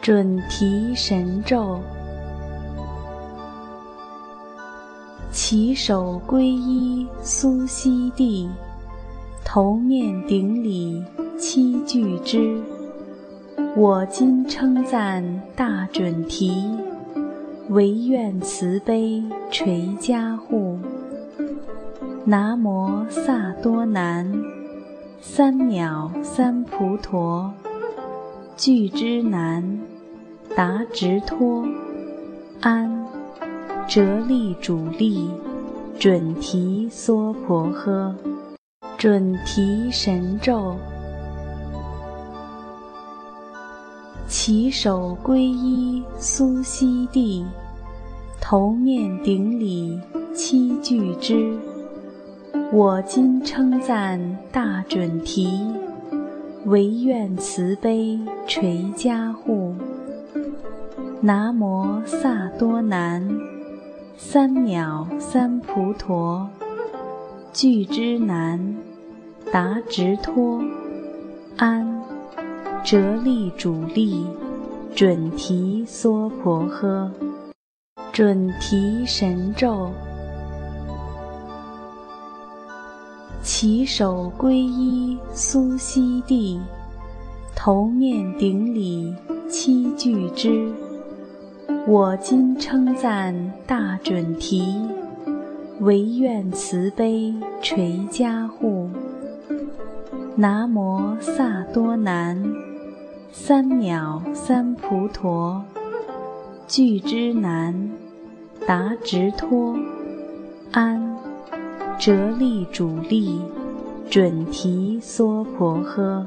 准提神咒。起手皈依苏悉地，头面顶礼七俱之。我今称赞大准提，唯愿慈悲垂加护。南无萨多南，三藐三菩陀，具之难，达直脱，安。折力主力，准提娑婆诃，准提神咒。起手皈依苏悉地，头面顶礼七俱之。我今称赞大准提，唯愿慈悲垂加护。南无萨多南。三藐三菩陀，具之难，达直脱，安，折力主利，准提娑婆诃，准提神咒。起手皈依苏悉地，头面顶礼七具之。我今称赞大准提，唯愿慈悲垂加护。南无萨多南，三藐三菩陀，具之难，达直脱，安，折力主力，准提娑婆诃。